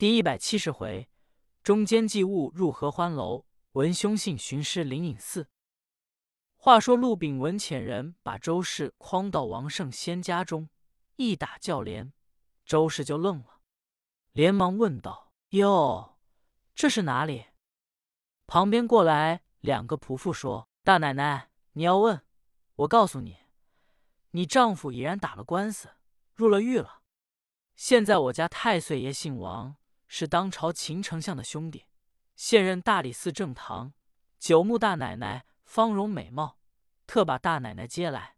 第一百七十回，中间祭物入合欢楼，闻凶信寻师灵隐寺。话说陆炳文遣人把周氏诓到王胜仙家中，一打叫连，周氏就愣了，连忙问道：“哟，这是哪里？”旁边过来两个仆妇说：“大奶奶，你要问，我告诉你，你丈夫已然打了官司，入了狱了。现在我家太岁爷姓王，是当朝秦丞相的兄弟，现任大理寺正堂。九牧大奶奶。”芳容美貌，特把大奶奶接来，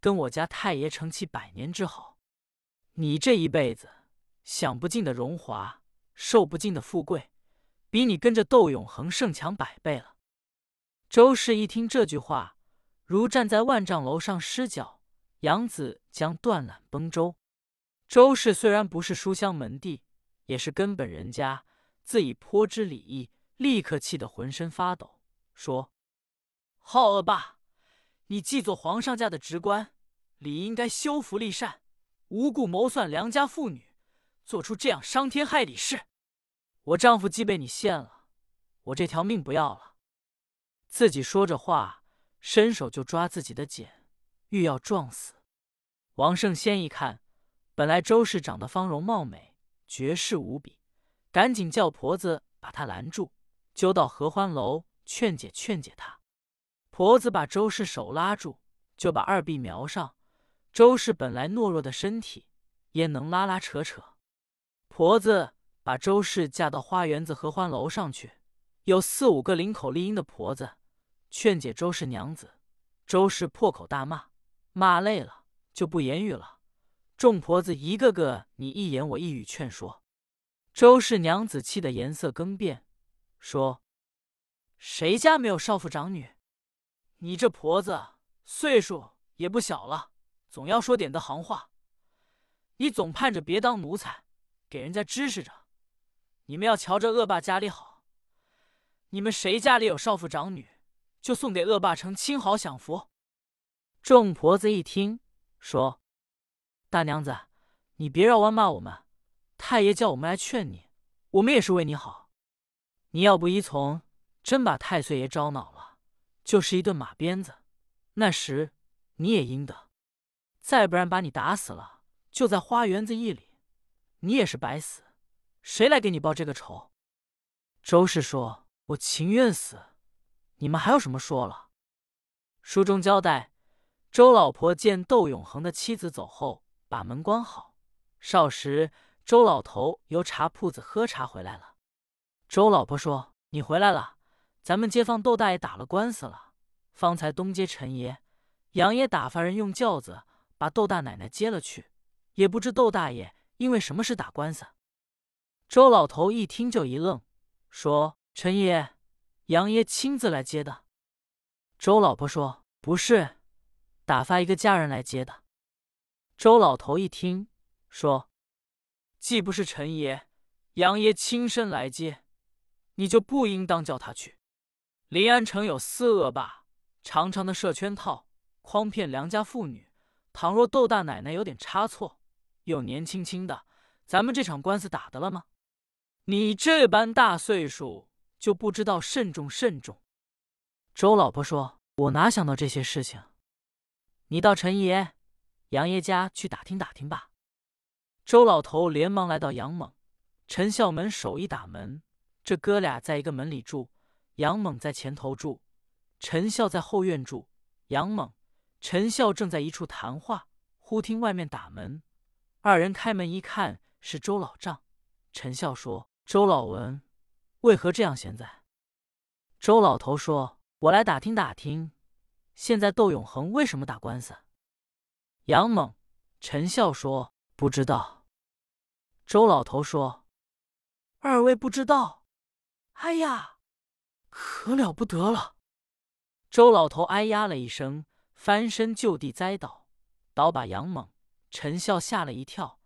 跟我家太爷成其百年之好。你这一辈子享不尽的荣华，受不尽的富贵，比你跟着窦永恒胜强百倍了。周氏一听这句话，如站在万丈楼上失脚，杨子将断缆崩舟。周氏虽然不是书香门第，也是根本人家，自以颇知礼义，立刻气得浑身发抖，说。好恶霸！你既做皇上家的职官，理应该修福利善，无故谋算良家妇女，做出这样伤天害理事。我丈夫既被你陷了，我这条命不要了。自己说着话，伸手就抓自己的锏，欲要撞死。王胜先一看，本来周氏长得芳容貌美，绝世无比，赶紧叫婆子把他拦住，揪到合欢楼劝解劝解他。婆子把周氏手拉住，就把二臂瞄上。周氏本来懦弱的身体，焉能拉拉扯扯？婆子把周氏架到花园子合欢楼上去，有四五个领口丽音的婆子劝解周氏娘子。周氏破口大骂，骂累了就不言语了。众婆子一个个你一言我一语劝说，周氏娘子气得颜色更变，说：“谁家没有少妇长女？”你这婆子岁数也不小了，总要说点的行话。你总盼着别当奴才，给人家支持着。你们要瞧着恶霸家里好。你们谁家里有少妇长女，就送给恶霸成亲好享福。众婆子一听，说：“大娘子，你别绕弯骂我们。太爷叫我们来劝你，我们也是为你好。你要不依从，真把太岁爷招恼了。”就是一顿马鞭子，那时你也应得；再不然把你打死了，就在花园子一里，你也是白死。谁来给你报这个仇？周氏说：“我情愿死。”你们还有什么说了？书中交代，周老婆见窦永恒的妻子走后，把门关好。少时，周老头由茶铺子喝茶回来了。周老婆说：“你回来了。”咱们街坊窦大爷打了官司了，方才东街陈爷、杨爷打发人用轿子把窦大奶奶接了去，也不知窦大爷因为什么事打官司。周老头一听就一愣，说：“陈爷、杨爷亲自来接的。”周老婆说：“不是，打发一个家人来接的。”周老头一听，说：“既不是陈爷、杨爷亲身来接，你就不应当叫他去。”临安城有四恶霸，常常的设圈套，诓骗良家妇女。倘若窦大奶奶有点差错，又年轻轻的，咱们这场官司打得了吗？你这般大岁数，就不知道慎重慎重。周老婆说：“我哪想到这些事情？你到陈爷、杨爷家去打听打听吧。”周老头连忙来到杨猛、陈孝门手一打门，这哥俩在一个门里住。杨猛在前头住，陈孝在后院住。杨猛、陈孝正在一处谈话，忽听外面打门。二人开门一看，是周老丈。陈孝说：“周老文，为何这样闲在？”周老头说：“我来打听打听，现在窦永恒为什么打官司？”杨猛、陈笑说：“不知道。”周老头说：“二位不知道？哎呀！”可了不得了！周老头哎呀了一声，翻身就地栽倒，倒把杨猛、陈笑吓了一跳，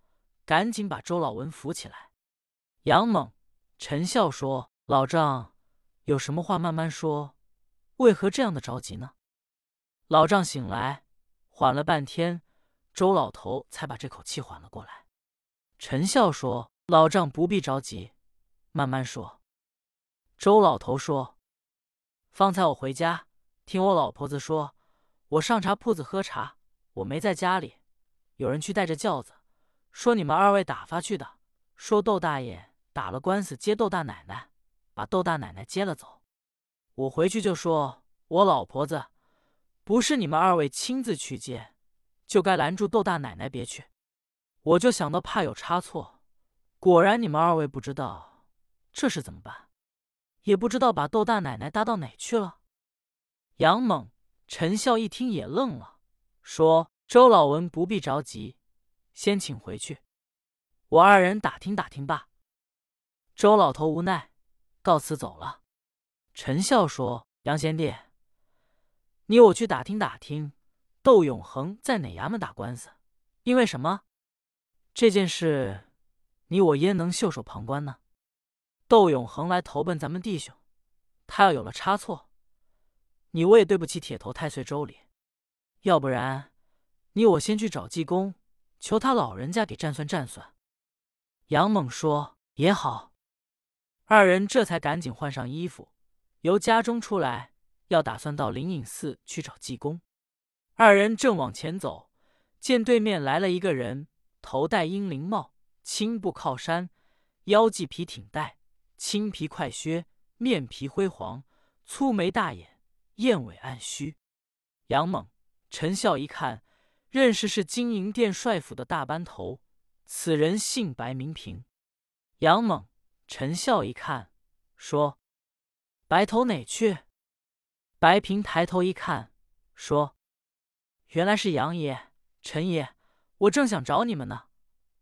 赶紧把周老文扶起来。杨猛、陈笑说：“老丈有什么话慢慢说，为何这样的着急呢？”老丈醒来，缓了半天，周老头才把这口气缓了过来。陈笑说：“老丈不必着急，慢慢说。周老头说：“方才我回家，听我老婆子说，我上茶铺子喝茶，我没在家里，有人去带着轿子，说你们二位打发去的，说窦大爷打了官司接窦大奶奶，把窦大奶奶接了走。我回去就说，我老婆子不是你们二位亲自去接，就该拦住窦大奶奶别去。我就想到怕有差错，果然你们二位不知道，这是怎么办？”也不知道把窦大奶奶搭到哪去了。杨猛、陈笑一听也愣了，说：“周老文不必着急，先请回去，我二人打听打听吧。”周老头无奈，告辞走了。陈笑说：“杨贤弟，你我去打听打听，窦永恒在哪衙门打官司？因为什么？这件事，你我焉能袖手旁观呢？”窦永恒来投奔咱们弟兄，他要有了差错，你我也对不起铁头太岁周礼。要不然，你我先去找济公，求他老人家给占算占算。杨猛说也好，二人这才赶紧换上衣服，由家中出来，要打算到灵隐寺去找济公。二人正往前走，见对面来了一个人，头戴英灵帽，青布靠衫，腰系皮挺带。青皮快靴，面皮灰黄，粗眉大眼，燕尾暗须。杨猛、陈笑一看，认识是金银殿帅府的大班头。此人姓白，名平。杨猛、陈笑一看，说：“白头哪去？”白平抬头一看，说：“原来是杨爷、陈爷，我正想找你们呢。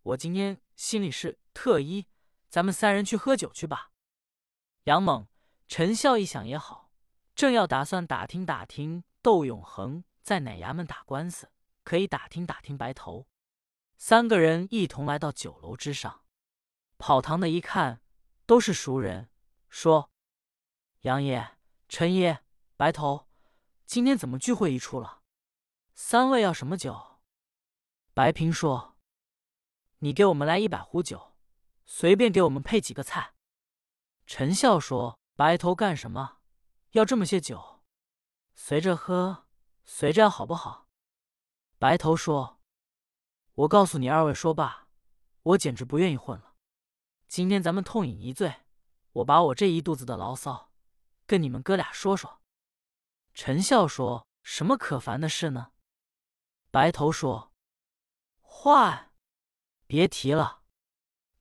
我今天心里是特意。”咱们三人去喝酒去吧。杨猛、陈笑一想也好，正要打算打听打听窦永恒在哪衙门打官司，可以打听打听白头。三个人一同来到酒楼之上，跑堂的一看都是熟人，说：“杨爷、陈爷、白头，今天怎么聚会一处了？三位要什么酒？”白平说：“你给我们来一百壶酒。”随便给我们配几个菜。陈笑说：“白头干什么？要这么些酒？随着喝，随着好不好？”白头说：“我告诉你二位说罢，我简直不愿意混了。今天咱们痛饮一醉，我把我这一肚子的牢骚跟你们哥俩说说。”陈笑说：“什么可烦的事呢？”白头说：“话，别提了。”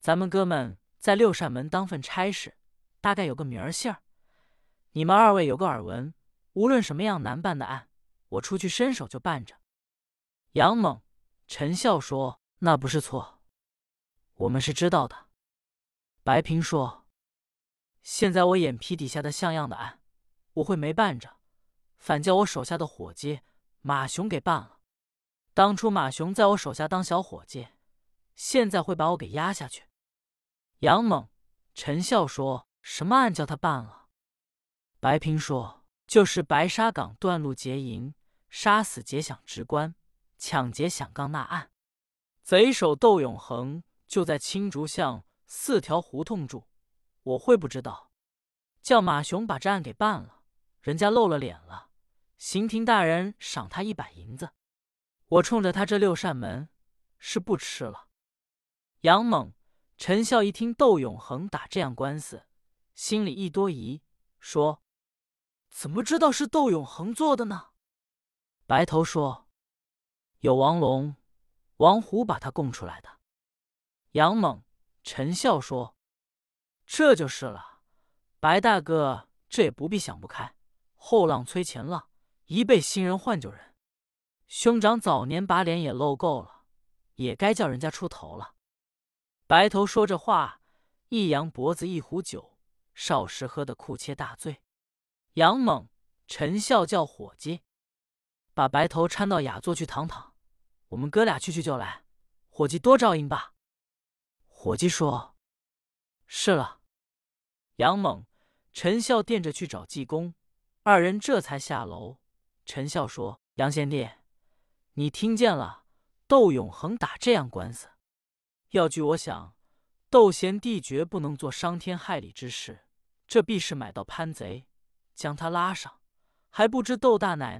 咱们哥们在六扇门当份差事，大概有个名儿姓儿。你们二位有个耳闻，无论什么样难办的案，我出去伸手就办着。杨猛、陈笑说：“那不是错，我们是知道的。”白平说：“现在我眼皮底下的像样的案，我会没办着，反叫我手下的伙计马雄给办了。当初马雄在我手下当小伙计，现在会把我给压下去。”杨猛、陈笑说：“什么案叫他办了？”白平说：“就是白沙岗断路劫银，杀死劫饷职官，抢劫饷杠那案。贼首窦永恒就在青竹巷四条胡同住，我会不知道？叫马雄把这案给办了，人家露了脸了，刑庭大人赏他一百银子。我冲着他这六扇门，是不吃了。”杨猛。陈笑一听窦永恒打这样官司，心里一多疑，说：“怎么知道是窦永恒做的呢？”白头说：“有王龙、王虎把他供出来的。”杨猛、陈笑说：“这就是了。白大哥，这也不必想不开。后浪催前浪，一辈新人换旧人。兄长早年把脸也露够了，也该叫人家出头了。”白头说着话，一扬脖子，一壶酒，少时喝得哭切大醉。杨猛、陈笑叫伙计把白头搀到雅座去躺躺，我们哥俩去去就来。伙计多照应吧。伙计说：“是了。”杨猛、陈笑垫着去找济公，二人这才下楼。陈笑说：“杨贤弟，你听见了？窦永恒打这样官司。”要据我想，窦贤弟绝不能做伤天害理之事，这必是买到潘贼，将他拉上，还不知窦大奶奶。